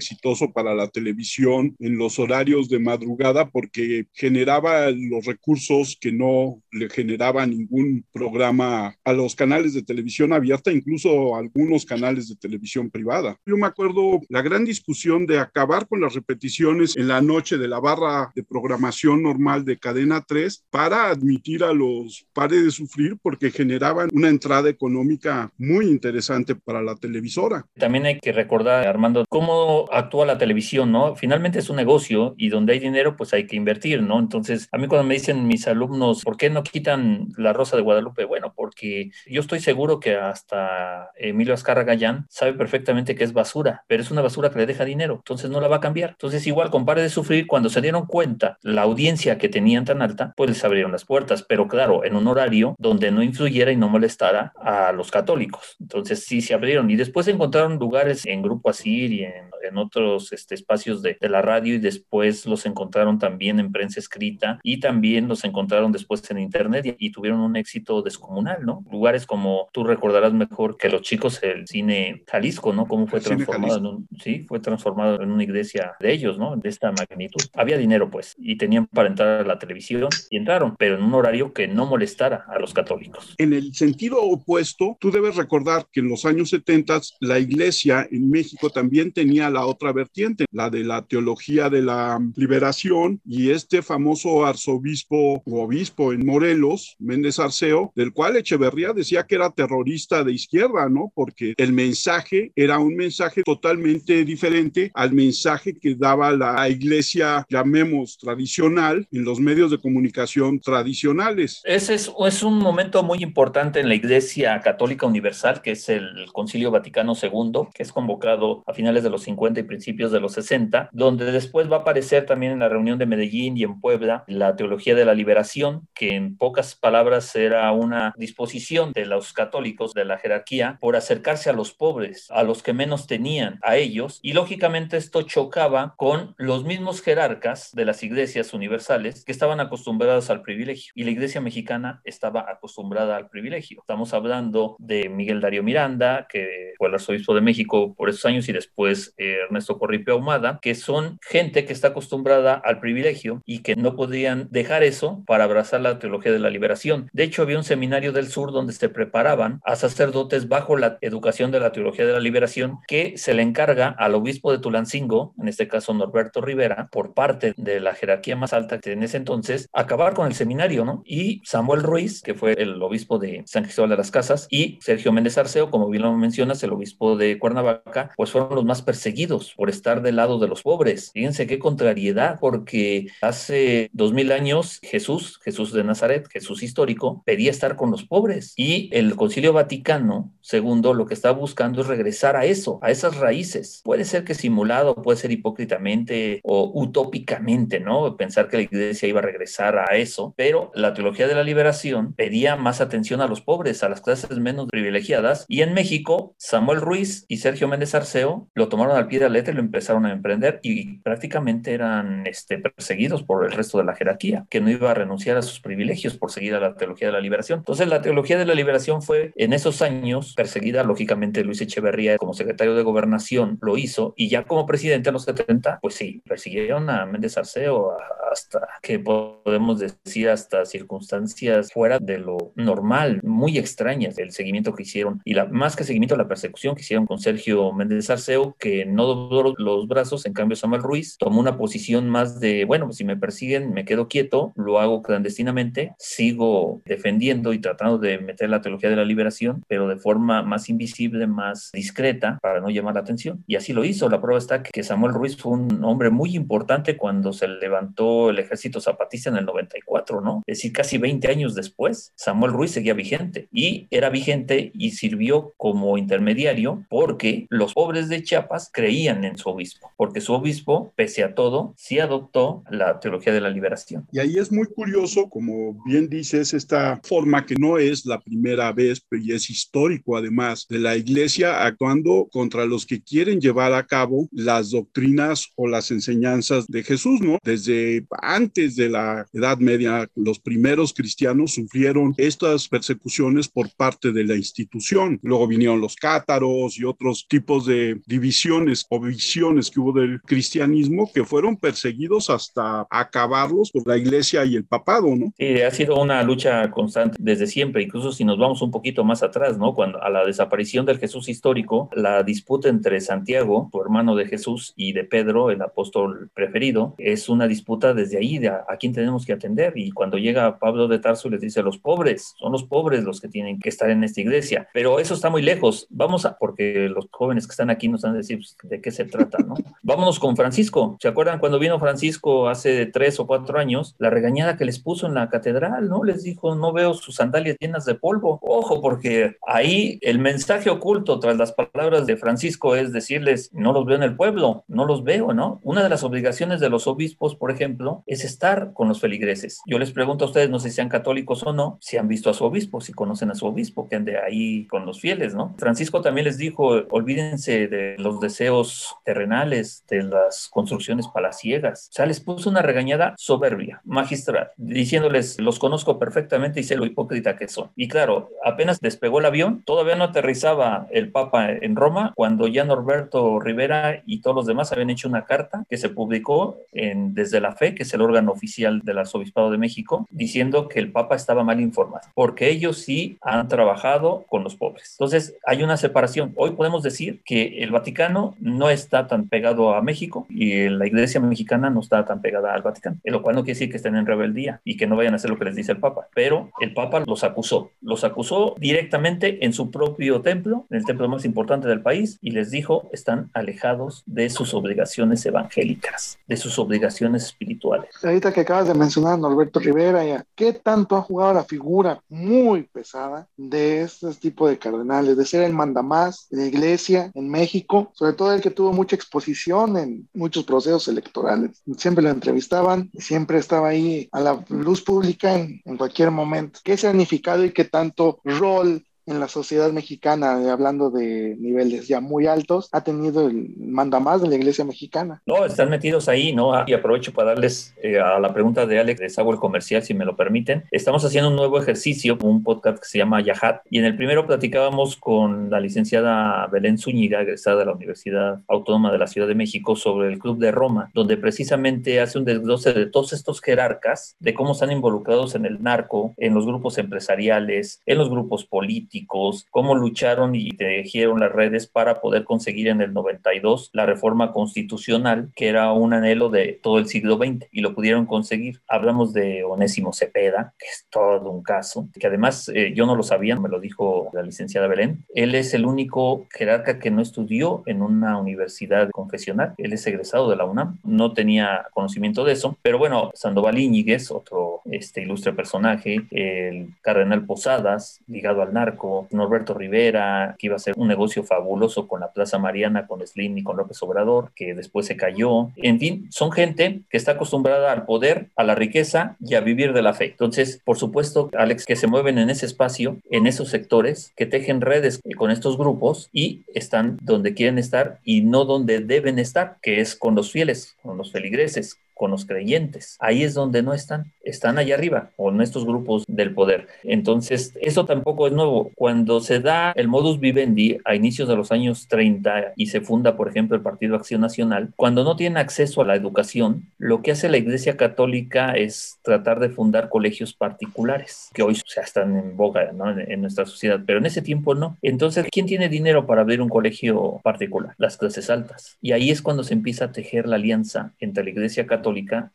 para la televisión en los horarios de madrugada porque generaba los recursos que no le generaba ningún programa a los canales de televisión abierta, incluso algunos canales de televisión privada. Yo me acuerdo la gran discusión de acabar con las repeticiones en la noche de la barra de programación normal de Cadena 3 para admitir a los Pare de Sufrir porque generaban una entrada económica muy interesante para la televisora. También hay que recordar, Armando, cómo actúa la televisión, ¿no? Finalmente es un negocio y donde hay dinero, pues hay que invertir, ¿no? Entonces, a mí cuando me dicen mis alumnos, ¿por qué no quitan la Rosa de Guadalupe? Bueno, porque yo estoy seguro que hasta Emilio Azcarra Gallán sabe perfectamente que es basura, pero es una basura que le deja dinero, entonces no la va a cambiar. Entonces, igual, compare de sufrir, cuando se dieron cuenta la audiencia que tenían tan alta, pues les abrieron las puertas, pero claro, en un horario donde no influyera y no molestara a los católicos. Entonces, sí se abrieron y después encontraron lugares en Grupo Asir y en, en otros otros este, espacios de, de, la radio y después los encontraron también en prensa escrita y también los encontraron después en internet y, y tuvieron un éxito descomunal, ¿no? Lugares como tú recordarás mejor que los chicos, el cine Jalisco, ¿no? Cómo fue transformado en un, sí, fue transformado en una iglesia de ellos, ¿no? De esta magnitud. Había dinero, pues, y tenían para entrar a la televisión y entraron, pero en un horario que no molestara a los católicos. En el sentido opuesto, tú debes recordar que en los años 70 la iglesia en México también tenía la otra vertiente, la de la teología de la liberación y este famoso arzobispo o obispo en Morelos, Méndez Arceo, del cual Echeverría decía que era terrorista de izquierda, ¿no? Porque el mensaje era un mensaje totalmente diferente al mensaje que daba la iglesia, llamemos tradicional, en los medios de comunicación tradicionales. Ese es, es un momento muy importante en la Iglesia Católica Universal, que es el Concilio Vaticano II, que es convocado a finales de los 50 y principios de los 60, donde después va a aparecer también en la reunión de Medellín y en Puebla la teología de la liberación, que en pocas palabras era una disposición de los católicos de la jerarquía por acercarse a los pobres, a los que menos tenían, a ellos, y lógicamente esto chocaba con los mismos jerarcas de las iglesias universales que estaban acostumbrados al privilegio y la iglesia mexicana estaba acostumbrada al privilegio. Estamos hablando de Miguel Darío Miranda, que fue el arzobispo de México por esos años, y después eh, Ernesto Corripio Ahumada, que son gente que está acostumbrada al privilegio y que no podían dejar eso para abrazar la teología de la liberación. De hecho, había un seminario del sur donde se preparaban a sacerdotes bajo la educación de la teología de la liberación que se le encarga al obispo de Tulancingo, en este caso Norberto Rivera, por parte de la jerarquía más alta que en ese entonces, acabar con el seminario, ¿no? Y Samuel Ruiz, que fue el obispo de San Cristóbal de las Casas, y Sergio Méndez Arceo, como bien lo mencionas, el obispo de Cuernavaca, pues fueron los más perseguidos por estar del lado de los pobres. Fíjense qué contrariedad, porque hace dos mil años Jesús, Jesús de Nazaret, Jesús histórico, pedía estar con los pobres. Y el Concilio Vaticano segundo lo que está buscando es regresar a eso, a esas raíces. Puede ser que simulado, puede ser hipócritamente o utópicamente, ¿no? Pensar que la iglesia iba a regresar a eso, pero la teología de la liberación pedía más atención a los pobres, a las clases menos privilegiadas. Y en México, Samuel Ruiz y Sergio Méndez Arceo lo tomaron al pie de la letra lo empezaron a emprender y prácticamente eran este, perseguidos por el resto de la jerarquía, que no iba a renunciar a sus privilegios por seguir a la teología de la liberación. Entonces, la teología de la liberación fue en esos años perseguida, lógicamente Luis Echeverría como secretario de gobernación lo hizo y ya como presidente en los 70, pues sí, persiguieron a Méndez Arceo hasta que podemos decir hasta circunstancias fuera de lo normal, muy extrañas el seguimiento que hicieron y la, más que seguimiento la persecución que hicieron con Sergio Méndez Arceo, que no dobló los brazos, en cambio Samuel Ruiz tomó una posición más de, bueno, si me persiguen me quedo quieto, lo hago clandestinamente, sigo defendiendo y tratando de meter la teología de la liberación, pero de forma más invisible, más discreta, para no llamar la atención. Y así lo hizo. La prueba está que Samuel Ruiz fue un hombre muy importante cuando se levantó el ejército zapatista en el 94, ¿no? Es decir, casi 20 años después, Samuel Ruiz seguía vigente y era vigente y sirvió como intermediario porque los pobres de Chiapas creían en su obispo, porque su obispo, pese a todo, sí adoptó la teología de la liberación. Y ahí es muy curioso, como bien dices, esta forma que no es la primera vez, pero es histórico además de la iglesia actuando contra los que quieren llevar a cabo las doctrinas o las enseñanzas de Jesús, ¿no? Desde antes de la Edad Media, los primeros cristianos sufrieron estas persecuciones por parte de la institución. Luego vinieron los cátaros y otros tipos de divisiones o visiones que hubo del cristianismo que fueron perseguidos hasta acabarlos por la iglesia y el papado, ¿no? Sí, ha sido una lucha constante desde siempre, incluso si nos vamos un poquito más atrás, ¿no? Cuando a la desaparición del Jesús histórico, la disputa entre Santiago, su hermano de Jesús, y de Pedro, el apóstol preferido, es una disputa desde ahí de a, quién tenemos que atender. Y cuando llega Pablo de Tarso les dice, los pobres, son los pobres los que tienen que estar en esta iglesia. Pero eso está muy lejos. Vamos a, porque los jóvenes que están aquí nos van a decir pues, de qué se trata, ¿no? Vámonos con Francisco. ¿Se acuerdan cuando vino Francisco hace tres o cuatro años? La regañada que les puso en la catedral, ¿no? Les dijo, no veo sus sandalias llenas de polvo. Ojo, porque ahí el mensaje oculto tras las palabras de Francisco es decirles, no los veo en el pueblo, no los veo, ¿no? Una de las obligaciones de los obispos, por ejemplo, es estar con los feligreses. Yo les pregunto a ustedes, no sé si sean católicos o no, si han visto a su obispo, si conocen a su obispo, que ande ahí con los fieles, ¿no? Francisco también les dijo, olvídense de los deseos terrenales, de las construcciones palaciegas. O sea, les puso una regañada soberbia, magistral, diciéndoles, los conozco perfectamente y sé lo hipócrita que son. Y claro, apenas despegó el avión, todavía no aterrizaba el Papa en Roma cuando ya Norberto Rivera y todos los demás habían hecho una carta que se publicó en Desde la Fe, que es el órgano oficial del Arzobispado de México, diciendo que el Papa estaba mal informado, porque ellos sí han trabajado con los pobres. Entonces, hay una separación. Hoy podemos decir que el Vaticano no está tan pegado a México y la Iglesia mexicana no está tan pegada al Vaticano, lo cual no quiere decir que estén en rebeldía y que no vayan a hacer lo que les dice el Papa, pero el Papa los acusó, los acusó directamente en su propio templo, en el templo más importante del país, y les dijo, están alejados de sus obligaciones evangélicas, de sus obligaciones espirituales. Ahorita que acabas de mencionar Norberto Rivera, ¿qué tanto ha jugado la figura muy pesada de este tipo de cardenales, de ser el mandamás de la iglesia en México, sobre todo el que tuvo mucha exposición en muchos procesos electorales? Siempre lo entrevistaban siempre estaba ahí a la luz pública en, en cualquier momento. ¿Qué significado y qué tanto rol en la sociedad mexicana, eh, hablando de niveles ya muy altos, ha tenido el manda más de la iglesia mexicana. No, están metidos ahí, ¿no? Y aprovecho para darles eh, a la pregunta de Alex, les hago el comercial, si me lo permiten. Estamos haciendo un nuevo ejercicio, un podcast que se llama Yahat, y en el primero platicábamos con la licenciada Belén Zúñiga, egresada de la Universidad Autónoma de la Ciudad de México, sobre el Club de Roma, donde precisamente hace un desglose de todos estos jerarcas, de cómo están involucrados en el narco, en los grupos empresariales, en los grupos políticos, cómo lucharon y tejieron las redes para poder conseguir en el 92 la reforma constitucional, que era un anhelo de todo el siglo XX, y lo pudieron conseguir. Hablamos de Onésimo Cepeda, que es todo un caso, que además eh, yo no lo sabía, me lo dijo la licenciada Belén. Él es el único jerarca que no estudió en una universidad confesional. Él es egresado de la UNAM, no tenía conocimiento de eso, pero bueno, Sandoval Íñiguez, otro este, ilustre personaje, el cardenal Posadas, ligado al narco, Norberto Rivera, que iba a ser un negocio fabuloso con la Plaza Mariana, con Slim y con López Obrador, que después se cayó. En fin, son gente que está acostumbrada al poder, a la riqueza y a vivir de la fe. Entonces, por supuesto, Alex, que se mueven en ese espacio, en esos sectores, que tejen redes con estos grupos y están donde quieren estar y no donde deben estar, que es con los fieles, con los feligreses, con los creyentes. Ahí es donde no están, están allá arriba en estos grupos del poder. Entonces, eso tampoco es nuevo. Cuando se da el modus vivendi a inicios de los años 30 y se funda, por ejemplo, el Partido Acción Nacional, cuando no tienen acceso a la educación, lo que hace la Iglesia Católica es tratar de fundar colegios particulares, que hoy ya están en boga en, en nuestra sociedad, pero en ese tiempo no. Entonces, ¿quién tiene dinero para abrir un colegio particular? Las clases altas. Y ahí es cuando se empieza a tejer la alianza entre la Iglesia Católica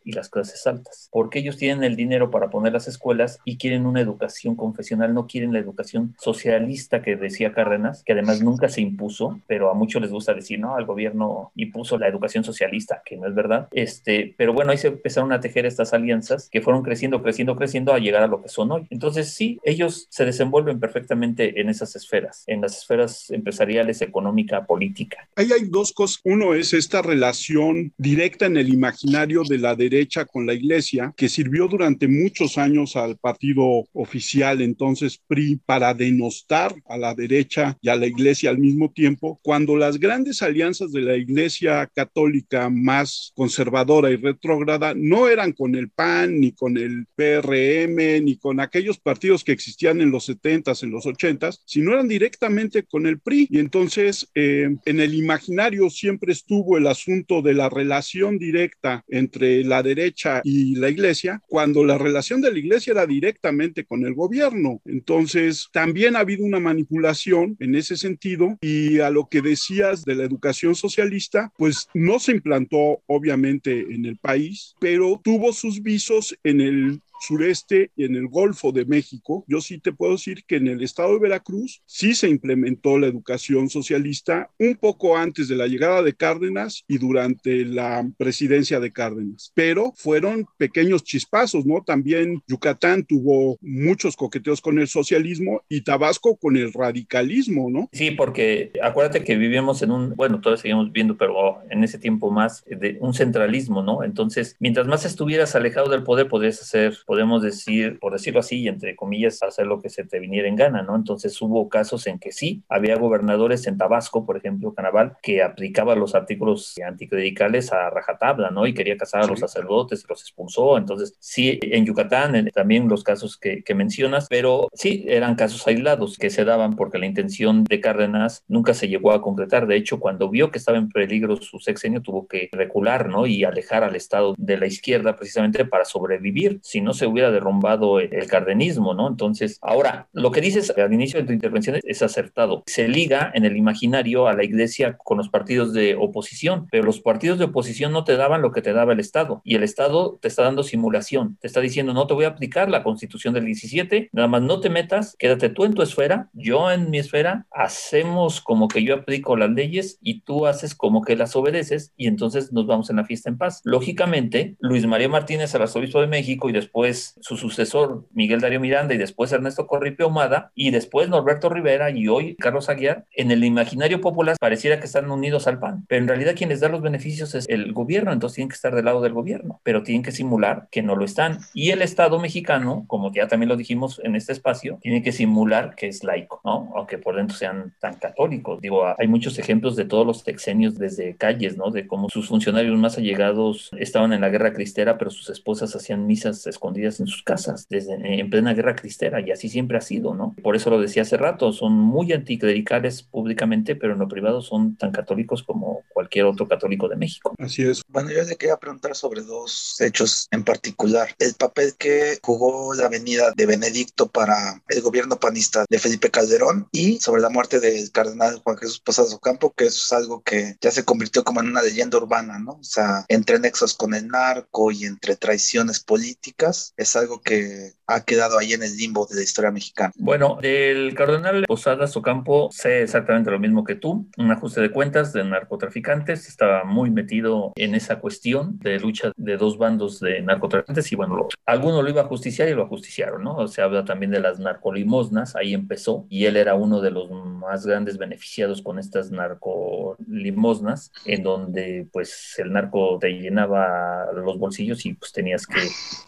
y las clases altas, porque ellos tienen el dinero para poner las escuelas y quieren una educación confesional, no quieren la educación socialista que decía Cárdenas, que además nunca se impuso, pero a muchos les gusta decir, no, el gobierno impuso la educación socialista, que no es verdad. Este, pero bueno, ahí se empezaron a tejer estas alianzas que fueron creciendo, creciendo, creciendo a llegar a lo que son hoy. Entonces sí, ellos se desenvuelven perfectamente en esas esferas, en las esferas empresariales, económica, política. Ahí hay dos cosas. Uno es esta relación directa en el imaginario de la derecha con la iglesia, que sirvió durante muchos años al partido oficial, entonces PRI, para denostar a la derecha y a la iglesia al mismo tiempo, cuando las grandes alianzas de la iglesia católica más conservadora y retrógrada no eran con el PAN, ni con el PRM, ni con aquellos partidos que existían en los 70s, en los 80s, sino eran directamente con el PRI. Y entonces eh, en el imaginario siempre estuvo el asunto de la relación directa entre entre la derecha y la iglesia, cuando la relación de la iglesia era directamente con el gobierno. Entonces, también ha habido una manipulación en ese sentido y a lo que decías de la educación socialista, pues no se implantó obviamente en el país, pero tuvo sus visos en el sureste y en el Golfo de México, yo sí te puedo decir que en el estado de Veracruz sí se implementó la educación socialista un poco antes de la llegada de Cárdenas y durante la presidencia de Cárdenas, pero fueron pequeños chispazos, ¿no? También Yucatán tuvo muchos coqueteos con el socialismo y Tabasco con el radicalismo, ¿no? Sí, porque acuérdate que vivimos en un, bueno, todavía seguimos viendo, pero en ese tiempo más de un centralismo, ¿no? Entonces, mientras más estuvieras alejado del poder, podrías hacer podemos decir, por decirlo así, entre comillas, hacer lo que se te viniera en gana, ¿no? Entonces hubo casos en que sí, había gobernadores en Tabasco, por ejemplo, Canaval, que aplicaba los artículos anticlericales a rajatabla, ¿no? Y quería casar a los sacerdotes, los expulsó. Entonces, sí, en Yucatán también los casos que, que mencionas, pero sí, eran casos aislados que se daban porque la intención de Cárdenas nunca se llegó a concretar. De hecho, cuando vio que estaba en peligro su sexenio, tuvo que recular, ¿no? Y alejar al Estado de la izquierda precisamente para sobrevivir. Si no se hubiera derrumbado el cardenismo, ¿no? Entonces, ahora, lo que dices al inicio de tu intervención es acertado. Se liga en el imaginario a la iglesia con los partidos de oposición, pero los partidos de oposición no te daban lo que te daba el Estado. Y el Estado te está dando simulación. Te está diciendo, no te voy a aplicar la constitución del 17, nada más no te metas, quédate tú en tu esfera, yo en mi esfera, hacemos como que yo aplico las leyes y tú haces como que las obedeces y entonces nos vamos en la fiesta en paz. Lógicamente, Luis María Martínez, arzobispo de México, y después su sucesor, Miguel Darío Miranda, y después Ernesto Corripio Humada, y después Norberto Rivera, y hoy Carlos Aguiar, en el imaginario popular pareciera que están unidos al PAN, pero en realidad quienes dan los beneficios es el gobierno, entonces tienen que estar del lado del gobierno, pero tienen que simular que no lo están. Y el Estado mexicano, como ya también lo dijimos en este espacio, tiene que simular que es laico, ¿no? Aunque por dentro sean tan católicos. Digo, hay muchos ejemplos de todos los sexenios desde calles, ¿no? De cómo sus funcionarios más allegados estaban en la guerra cristera, pero sus esposas hacían misas escondidas en sus casas, desde en plena guerra cristera, y así siempre ha sido, ¿no? Por eso lo decía hace rato, son muy anticlericales públicamente, pero en lo privado son tan católicos como cualquier otro católico de México. Así es. Bueno, yo le quería preguntar sobre dos hechos en particular. El papel que jugó la venida de Benedicto para el gobierno panista de Felipe Calderón y sobre la muerte del cardenal Juan Jesús Posadas Ocampo, que eso es algo que ya se convirtió como en una leyenda urbana, ¿no? O sea, entre nexos con el narco y entre traiciones políticas, es algo que ha quedado ahí en el limbo de la historia mexicana. Bueno, del cardenal Posadas Ocampo sé exactamente lo mismo que tú, un ajuste de cuentas de narcotraficantes, estaba muy metido en esa cuestión de lucha de dos bandos de narcotraficantes y bueno, lo, alguno lo iba a justiciar y lo ajusticiaron, ¿no? Se habla también de las narcolimosnas, ahí empezó y él era uno de los más grandes beneficiados con estas narcolimosnas, en donde pues el narco te llenaba los bolsillos y pues tenías que,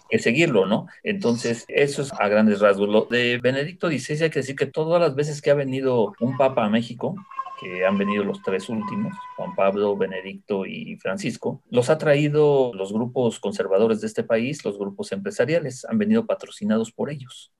que seguirlo, ¿no? Entonces, eso es a grandes rasgos. Lo de Benedicto XVI hay que decir que todas las veces que ha venido un papa a México, que han venido los tres últimos, Juan Pablo, Benedicto y Francisco, los ha traído los grupos conservadores de este país, los grupos empresariales, han venido patrocinados por ellos,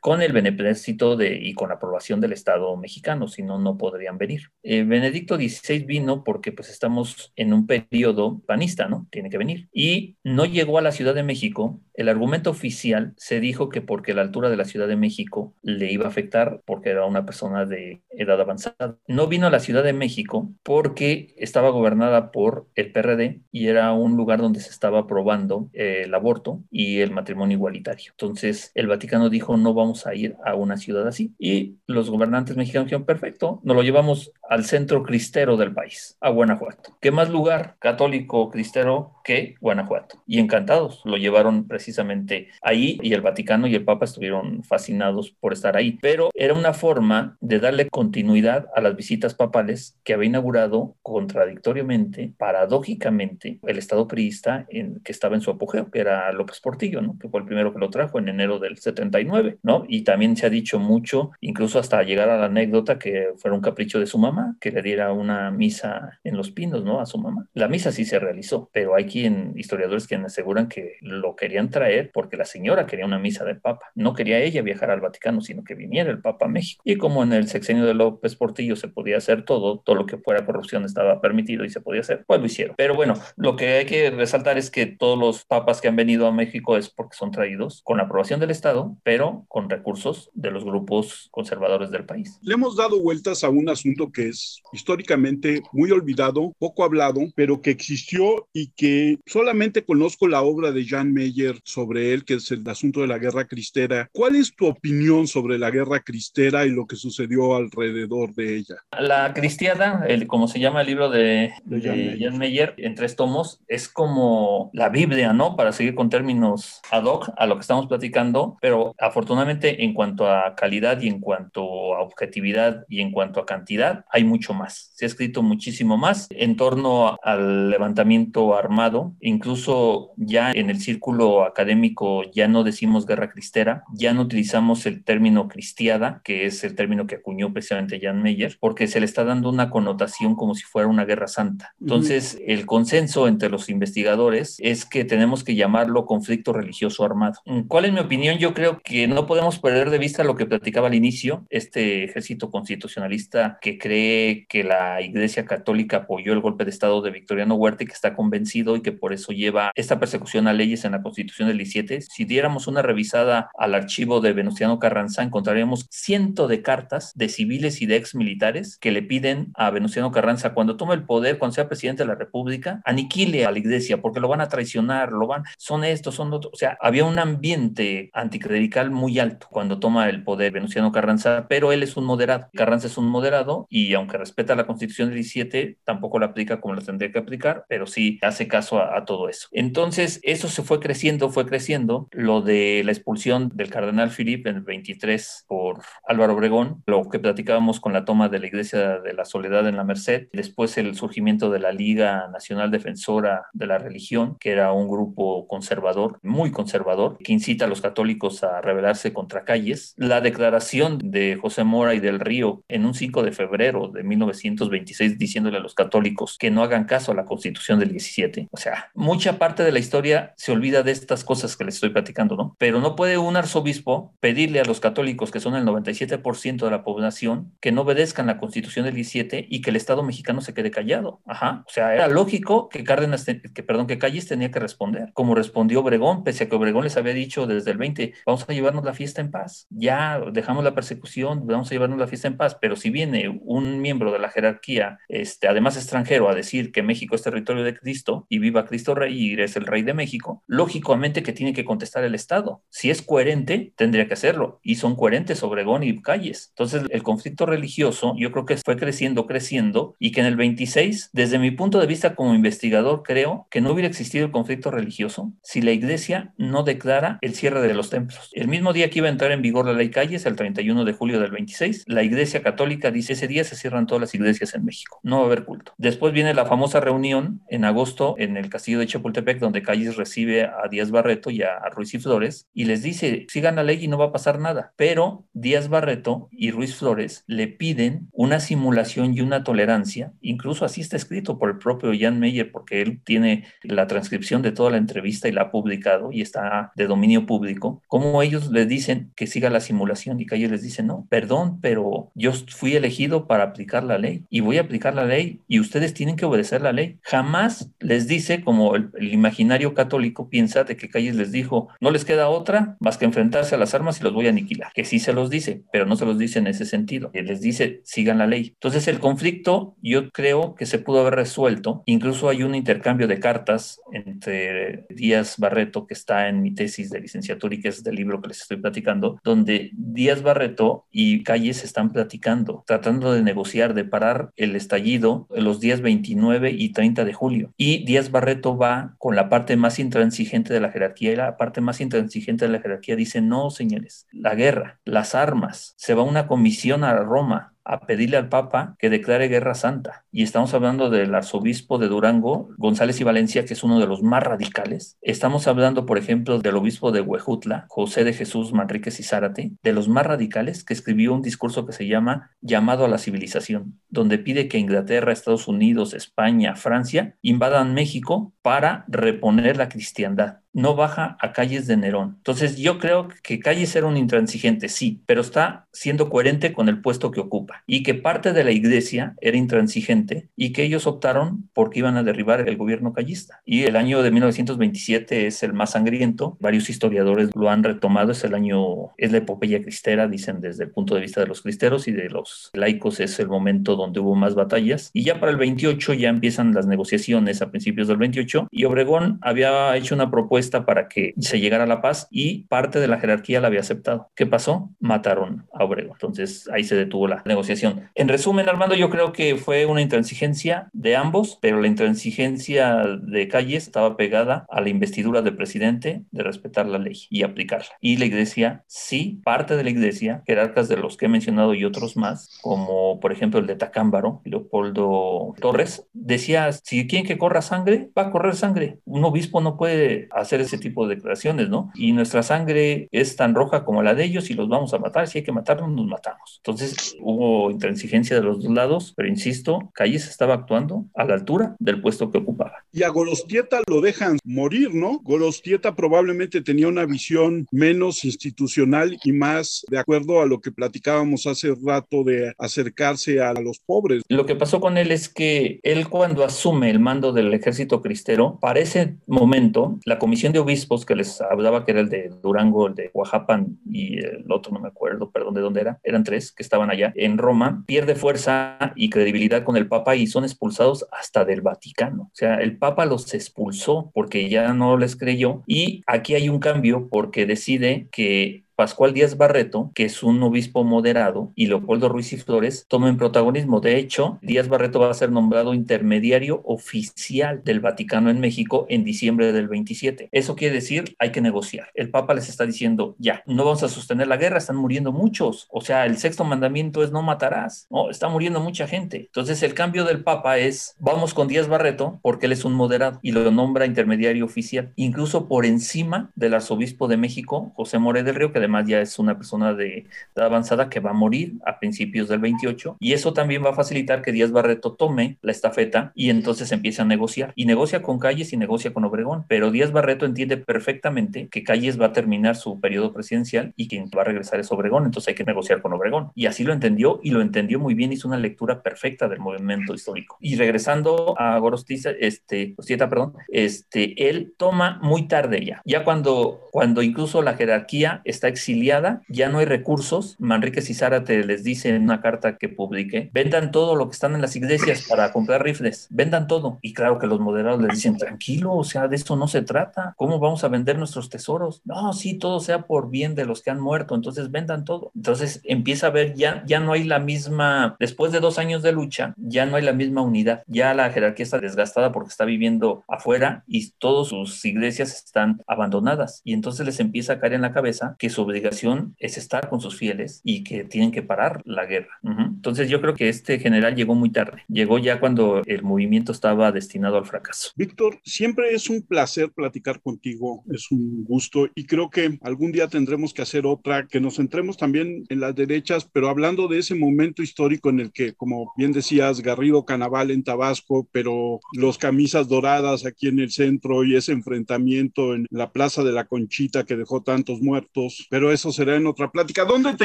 con el beneplácito de, y con aprobación del Estado mexicano, si no, no podrían venir. Eh, Benedicto XVI vino porque pues estamos en un periodo panista, ¿no? Tiene que venir. Y no llegó a la Ciudad de México. El argumento oficial se dijo que porque la altura de la Ciudad de México le iba a afectar porque era una persona de edad avanzada. No vino a la Ciudad de México porque estaba gobernada por el PRD y era un lugar donde se estaba aprobando eh, el aborto y el matrimonio igualitario. Entonces el Vaticano dijo no vamos a ir a una ciudad así y los gobernantes mexicanos dijeron perfecto, nos lo llevamos al centro cristero del país, a Guanajuato. ¿Qué más lugar católico cristero que Guanajuato? Y encantados, lo llevaron precisamente ahí y el Vaticano y el Papa estuvieron fascinados por estar ahí. Pero era una forma de darle continuidad a las visitas papales que había inaugurado contradictoriamente, paradójicamente, el Estado priista en, que estaba en su apogeo, que era López Portillo, ¿no? que fue el primero que lo trajo en enero del 79, ¿no? Y también se ha dicho mucho, incluso hasta llegar a la anécdota que fuera un capricho de su mamá, que le diera una misa en Los Pinos, ¿no? A su mamá. La misa sí se realizó, pero hay quien, historiadores quienes aseguran que lo querían traer porque la señora quería una misa del Papa. No quería ella viajar al Vaticano, sino que viniera el Papa a México. Y como en el sexenio de López Portillo se podía hacer todo, todo lo que fuera corrupción estaba permitido y se podía hacer, pues lo hicieron. Pero bueno, lo que hay que resaltar es que todos los papas que han venido a México es porque son traídos con la aprobación del Estado, pero con recursos de los grupos conservadores del país. Le hemos dado vueltas a un asunto que es históricamente muy olvidado, poco hablado, pero que existió y que solamente conozco la obra de Jan Meyer sobre él, que es el asunto de la guerra cristera. ¿Cuál es tu opinión sobre la guerra cristera y lo que sucedió alrededor de ella? La, Cristiada, el, como se llama el libro de, De Meyer, en tres tomos, es como la Biblia, ¿no? Para seguir con términos ad hoc a lo que estamos platicando, pero afortunadamente en cuanto a calidad y en cuanto a objetividad y en cuanto a cantidad, hay mucho más. Se ha escrito muchísimo más en torno al levantamiento armado, incluso ya en el círculo académico ya no decimos guerra cristera, ya no utilizamos el término cristiada, que es el término que acuñó precisamente Jan Meyer, porque se le está dando una connotación como si fuera una guerra santa. Entonces, el consenso entre los investigadores es que tenemos que llamarlo conflicto religioso armado. ¿Cuál es mi opinión? Yo creo que no podemos perder de vista lo que platicaba al inicio, este ejército constitucionalista que cree que la Iglesia Católica apoyó el golpe de Estado de Victoriano Huerta y que está convencido y que por eso lleva esta persecución a leyes en la Constitución del 17. Si diéramos una revisada al archivo de Venustiano Carranza, encontraríamos cientos de cartas de civiles y de ex militares que le piden a Venustiano Carranza cuando tome el poder, cuando sea presidente de la República, aniquile a la iglesia porque lo van a traicionar, lo van, son estos, son otros. O sea, había un ambiente anticlerical muy alto cuando toma el poder Venustiano Carranza, pero él es un moderado. Carranza es un moderado y aunque respeta la Constitución del 17, tampoco la aplica como la tendría que aplicar, pero sí hace caso a, todo eso. Entonces, eso se fue creciendo, fue creciendo. Lo de la expulsión del cardenal Philip en el 23 por Álvaro Obregón, lo que platicábamos con la toma de la Iglesia de la Soledad en la Merced, después el surgimiento de la Liga Nacional Defensora de la Religión, que era un grupo conservador, muy conservador, que incita a los católicos a rebelarse contra calles, la declaración de José Mora y del Río en un 5 de febrero de 1926 diciéndole a los católicos que no hagan caso a la Constitución del 17. O sea, mucha parte de la historia se olvida de estas cosas que les estoy platicando, ¿no? Pero no puede un arzobispo pedirle a los católicos, que son el 97% de la población, que no obedezcan la Constitución del 17 y que el Estado mexicano se quede callado. Ajá. O sea, era lógico que Cárdenas, que perdón, que Calles tenía que responder, como respondió Obregón, pese a que Obregón les había dicho desde el 20, vamos a llevarnos la fiesta en paz. Ya dejamos la persecución, vamos a llevarnos la fiesta en paz, pero si viene un miembro de la jerarquía, este, además extranjero, a decir que México es territorio de Cristo y viva Cristo Rey y es el rey de México, lógicamente que tiene que contestar el Estado. Si es coherente, tendría que hacerlo. Y son coherentes Obregón y Calles. Entonces, el conflicto religioso yo creo que fue creciendo, creciendo, y que en el 26, desde mi punto de vista como investigador, creo que no hubiera existido el conflicto religioso si la iglesia no declara el cierre de los templos. El mismo día que iba a entrar en vigor la ley Calles, el 31 de julio del 26, la iglesia católica dice ese día se cierran todas las iglesias en México. No va a haber culto. Después viene la famosa reunión en agosto en el castillo de Chapultepec, donde Calles recibe a Díaz Barreto y a Ruiz y Flores y les dice, sigan la ley y no va a pasar nada. Pero Díaz Barreto y Ruiz Flores le piden una simulación y una tolerancia, incluso así está escrito por el propio Jan Meyer, porque él tiene la transcripción de toda la entrevista y la ha publicado y está de dominio público, como ellos le dicen que siga la simulación y Calles les dice, no, perdón, pero yo fui elegido para aplicar la ley y voy a aplicar la ley y ustedes tienen que obedecer la ley. Jamás les dice, como el, el imaginario católico piensa de que Calles les dijo, no les queda otra más que enfrentarse a las armas y los voy a aniquilar, que sí se los dice, pero no se los dice en ese sentido. Les dice, sigan la ley. Entonces el conflicto yo creo que se pudo haber resuelto. Incluso hay un intercambio de cartas entre Díaz Barreto, que está en mi tesis de licenciatura y que es del libro que les estoy platicando, donde Díaz Barreto y Calles están platicando, tratando de negociar, de parar el estallido los días 29 y 30 de julio. Y Díaz Barreto va con la parte más intransigente de la jerarquía y la parte más intransigente de la jerarquía dice, no, señores, la guerra, las armas, se va una comisión a Roma a pedirle al Papa que declare guerra santa. Y estamos hablando del arzobispo de Durango, González y Valencia, que es uno de los más radicales. Estamos hablando, por ejemplo, del obispo de Huejutla, José de Jesús Manríquez y Zárate, de los más radicales, que escribió un discurso que se llama Llamado a la Civilización, donde pide que Inglaterra, Estados Unidos, España, Francia invadan México para reponer la cristiandad no baja a calles de Nerón. Entonces yo creo que Calles era un intransigente, sí, pero está siendo coherente con el puesto que ocupa y que parte de la iglesia era intransigente y que ellos optaron porque iban a derribar el gobierno callista. Y el año de 1927 es el más sangriento, varios historiadores lo han retomado, es el año, es la epopeya cristera, dicen desde el punto de vista de los cristeros y de los laicos es el momento donde hubo más batallas. Y ya para el 28 ya empiezan las negociaciones a principios del 28 y Obregón había hecho una propuesta propuesta para que se llegara a la paz y parte de la jerarquía la había aceptado. ¿Qué pasó? Mataron a Obregón. Entonces ahí se detuvo la negociación. En resumen, Armando, yo creo que fue una intransigencia de ambos, pero la intransigencia de Calles estaba pegada a la investidura del presidente de respetar la ley y aplicarla. Y la iglesia, sí, parte de la iglesia, jerarcas de los que he mencionado y otros más, como por ejemplo el de Tacámbaro, Leopoldo Torres, decía, si quieren que corra sangre, va a correr sangre. Un obispo no puede hacer ese tipo de declaraciones, ¿no? Y nuestra sangre es tan roja como la de ellos y los vamos a matar. Si hay que matarnos, nos matamos. Entonces hubo intransigencia de los dos lados, pero insisto, Calles estaba actuando a la altura del puesto que ocupaba. Y a Golostieta lo dejan morir, ¿no? Golostieta probablemente tenía una visión menos institucional y más de acuerdo a lo que platicábamos hace rato de acercarse a los pobres. Lo que pasó con él es que él cuando asume el mando del ejército cristero, para ese momento, la comisión de obispos que les hablaba, que era el de Durango, el de Oaxaca y el otro, no me acuerdo, perdón, de dónde era, eran tres que estaban allá en Roma, pierde fuerza y credibilidad con el Papa y son expulsados hasta del Vaticano. O sea, el Papa los expulsó porque ya no les creyó y aquí hay un cambio porque decide que Pascual Díaz Barreto, que es un obispo moderado, y Leopoldo Ruiz y Flores toman protagonismo. De hecho, Díaz Barreto va a ser nombrado intermediario oficial del Vaticano en México en diciembre del 27. Eso quiere decir, hay que negociar. El Papa les está diciendo, ya, no vamos a sostener la guerra, están muriendo muchos. O sea, el sexto mandamiento es no matarás. No, está muriendo mucha gente. Entonces, el cambio del Papa es, vamos con Díaz Barreto, porque él es un moderado y lo nombra intermediario oficial, incluso por encima del arzobispo de México, José More del Río, que además ya es una persona de edad avanzada que va a morir a principios del 28 y eso también va a facilitar que Díaz Barreto tome la estafeta y entonces empiece a negociar y negocia con Calles y negocia con Obregón, pero Díaz Barreto entiende perfectamente que Calles va a terminar su periodo presidencial y quien va a regresar es Obregón, entonces hay que negociar con Obregón. Y así lo entendió y lo entendió muy bien, hizo una lectura perfecta del movimiento histórico. Y regresando a Gorostiza, este, perdón, este, él toma muy tarde ya, ya cuando, cuando incluso la jerarquía está exiliada, ya no hay recursos. Manrique Cizárate les dice en una carta que publiqué, vendan todo lo que están en las iglesias para comprar rifles, vendan todo. Y claro que los moderados les dicen, tranquilo, o sea, de eso no se trata. ¿Cómo vamos a vender nuestros tesoros? No, sí, todo sea por bien de los que han muerto, entonces vendan todo. Entonces empieza a ver, ya, ya no hay la misma, después de dos años de lucha, ya no hay la misma unidad. Ya la jerarquía está desgastada porque está viviendo afuera y todas sus iglesias están abandonadas. Y entonces les empieza a caer en la cabeza que su obligación es estar con sus fieles y que tienen que parar la guerra. Entonces yo creo que este general llegó muy tarde, llegó ya cuando el movimiento estaba destinado al fracaso. Víctor, siempre es un placer platicar contigo, es un gusto y creo que algún día tendremos que hacer otra, que nos centremos también en las derechas, pero hablando de ese momento histórico en el que, como bien decías, Garrido Canaval en Tabasco, pero los camisas doradas aquí en el centro y ese enfrentamiento en la Plaza de la Conchita que dejó tantos muertos, pero eso será en otra plática. ¿Dónde te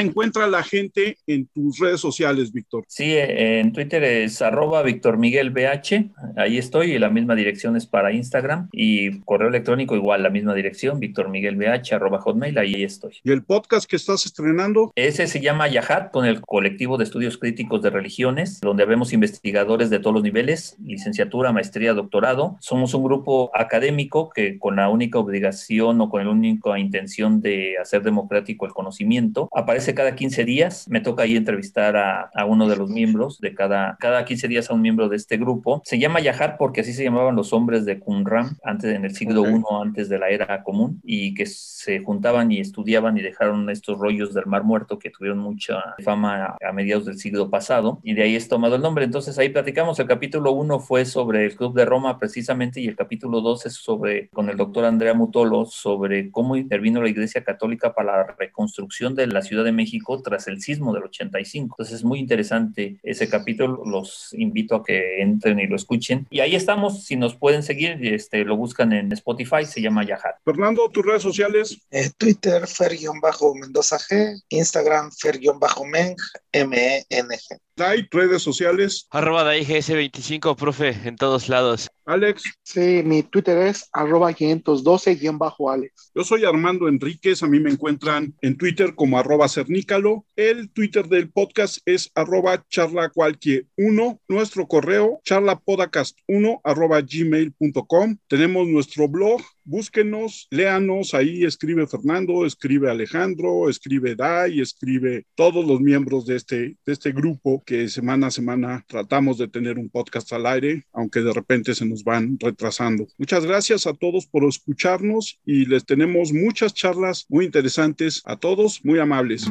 encuentra la gente en tus redes sociales, Víctor? Sí, eh, en Twitter es arroba Víctor Miguel BH, ahí estoy, y la misma dirección es para Instagram y correo electrónico igual, la misma dirección, Víctor Miguel BH, arroba hotmail, ahí estoy. ¿Y el podcast que estás estrenando? Ese se llama Yahat, con el colectivo de estudios críticos de religiones, donde vemos investigadores de todos los niveles, licenciatura, maestría, doctorado. Somos un grupo académico que con la única obligación o con la única intención de hacer democrático el conocimiento, aparece cada 15 días. Me toca ahí entrevistar a, a uno de los miembros de cada, cada 15 días a un miembro de este grupo. Se llama Yahat porque así se llamaban los hombres de Qumran antes, en el siglo. I, antes de la era común, y que se juntaban y estudiaban y dejaron estos rollos del Mar Muerto que tuvieron mucha fama a mediados del siglo pasado, y de ahí es tomado el nombre. Entonces ahí platicamos. El capítulo 1 fue sobre el Club de Roma precisamente, y el capítulo 2 es sobre, con el doctor Andrea Mutolo, sobre cómo intervino la Iglesia Católica para la reconstrucción de la Ciudad de México tras el sismo del 85. Entonces es muy interesante ese capítulo. Los invito a que entren y lo escuchen. Y ahí estamos. Si nos pueden seguir, este, lo buscan en Spotify, se llama Yahat. Fernando, tus redes sociales. Eh, Twitter, Fer-Mendoza G, Instagram, Fer-Meng, M-E-N-G. Light, redes sociales. Arroba DAIGS25, profe, en todos lados. Alex, Sí, mi Twitter es arroba 512-Alex. yo soy Armando Enríquez. A mí me encuentran en Twitter como arroba cernícalo. El Twitter del podcast es arroba charlacualquier1. Nuestro correo charlapodcast1 arroba gmail.com. Tenemos nuestro blog búsquenos, léanos, ahí escribe Fernando, escribe Alejandro, escribe Dai, escribe todos los miembros de este, de este grupo que semana a semana tratamos de tener un podcast al aire, aunque de repente se nos van retrasando. Muchas gracias a todos por escucharnos y les tenemos muchas charlas muy interesantes a todos, muy amables.